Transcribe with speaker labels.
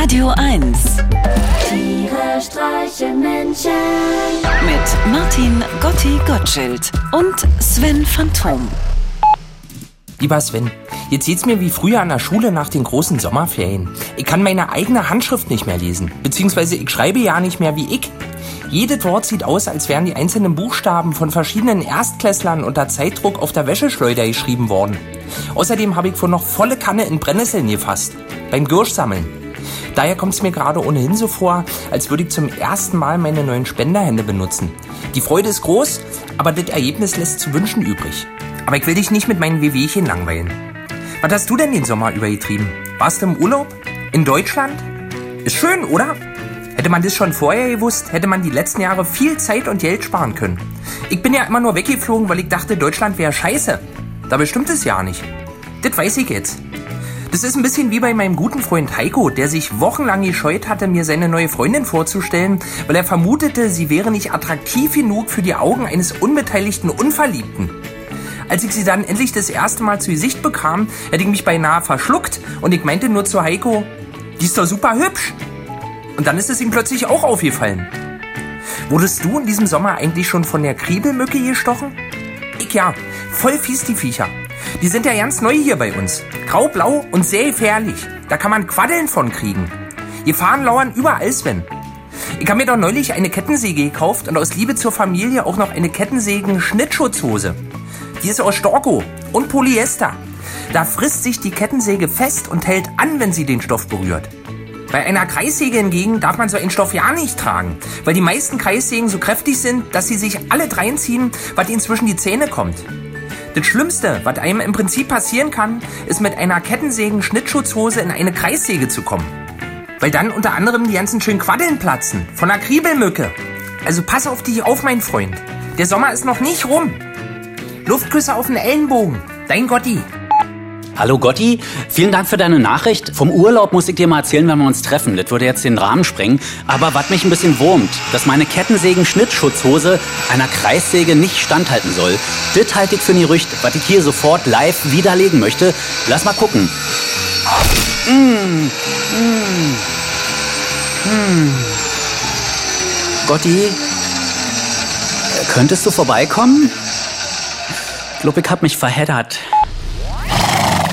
Speaker 1: Radio 1
Speaker 2: Tiere streichen Menschen.
Speaker 1: mit Martin Gotti Gottschild und Sven Phantom.
Speaker 3: Lieber Sven, jetzt geht's mir wie früher an der Schule nach den großen Sommerferien. Ich kann meine eigene Handschrift nicht mehr lesen. Beziehungsweise ich schreibe ja nicht mehr wie ich. Jedes Wort sieht aus, als wären die einzelnen Buchstaben von verschiedenen Erstklässlern unter Zeitdruck auf der Wäscheschleuder geschrieben worden. Außerdem habe ich vor noch volle Kanne in Brennnesseln gefasst. Beim Girschsammeln. Daher kommt es mir gerade ohnehin so vor, als würde ich zum ersten Mal meine neuen Spenderhände benutzen. Die Freude ist groß, aber das Ergebnis lässt zu wünschen übrig. Aber ich will dich nicht mit meinen Wehwehchen langweilen. Was hast du denn den Sommer über getrieben? Warst du im Urlaub? In Deutschland? Ist schön, oder? Hätte man das schon vorher gewusst, hätte man die letzten Jahre viel Zeit und Geld sparen können. Ich bin ja immer nur weggeflogen, weil ich dachte, Deutschland wäre scheiße. Dabei stimmt es ja nicht. Das weiß ich jetzt. Das ist ein bisschen wie bei meinem guten Freund Heiko, der sich wochenlang gescheut hatte, mir seine neue Freundin vorzustellen, weil er vermutete, sie wäre nicht attraktiv genug für die Augen eines unbeteiligten Unverliebten. Als ich sie dann endlich das erste Mal zu Gesicht bekam, hätte ich mich beinahe verschluckt und ich meinte nur zu Heiko, die ist doch super hübsch. Und dann ist es ihm plötzlich auch aufgefallen. Wurdest du in diesem Sommer eigentlich schon von der Kriebelmücke gestochen? Ich ja, voll fies die Viecher. Die sind ja ganz neu hier bei uns. Graublau und sehr gefährlich. Da kann man Quaddeln von kriegen. Gefahren lauern überall, Sven. Ich habe mir doch neulich eine Kettensäge gekauft und aus Liebe zur Familie auch noch eine Kettensägen-Schnittschutzhose. Die ist aus Storko und Polyester. Da frisst sich die Kettensäge fest und hält an, wenn sie den Stoff berührt. Bei einer Kreissäge hingegen darf man so einen Stoff ja nicht tragen, weil die meisten Kreissägen so kräftig sind, dass sie sich alle reinziehen, was ihnen zwischen die Zähne kommt. Das Schlimmste, was einem im Prinzip passieren kann, ist mit einer Kettensägen-Schnittschutzhose in eine Kreissäge zu kommen. Weil dann unter anderem die ganzen schönen Quaddeln platzen. Von der Kriebelmücke. Also pass auf dich auf, mein Freund. Der Sommer ist noch nicht rum. Luftküsse auf den Ellenbogen. Dein Gotti.
Speaker 4: Hallo Gotti, vielen Dank für deine Nachricht. Vom Urlaub muss ich dir mal erzählen, wenn wir uns treffen. Das würde jetzt den Rahmen sprengen. Aber was mich ein bisschen wurmt, dass meine Kettensägen-Schnittschutzhose einer Kreissäge nicht standhalten soll. Das halte ich für ein Gerücht, was ich hier sofort live widerlegen möchte. Lass mal gucken. Mm, mm, mm. Gotti, könntest du vorbeikommen? Ich glaube, ich hab mich verheddert.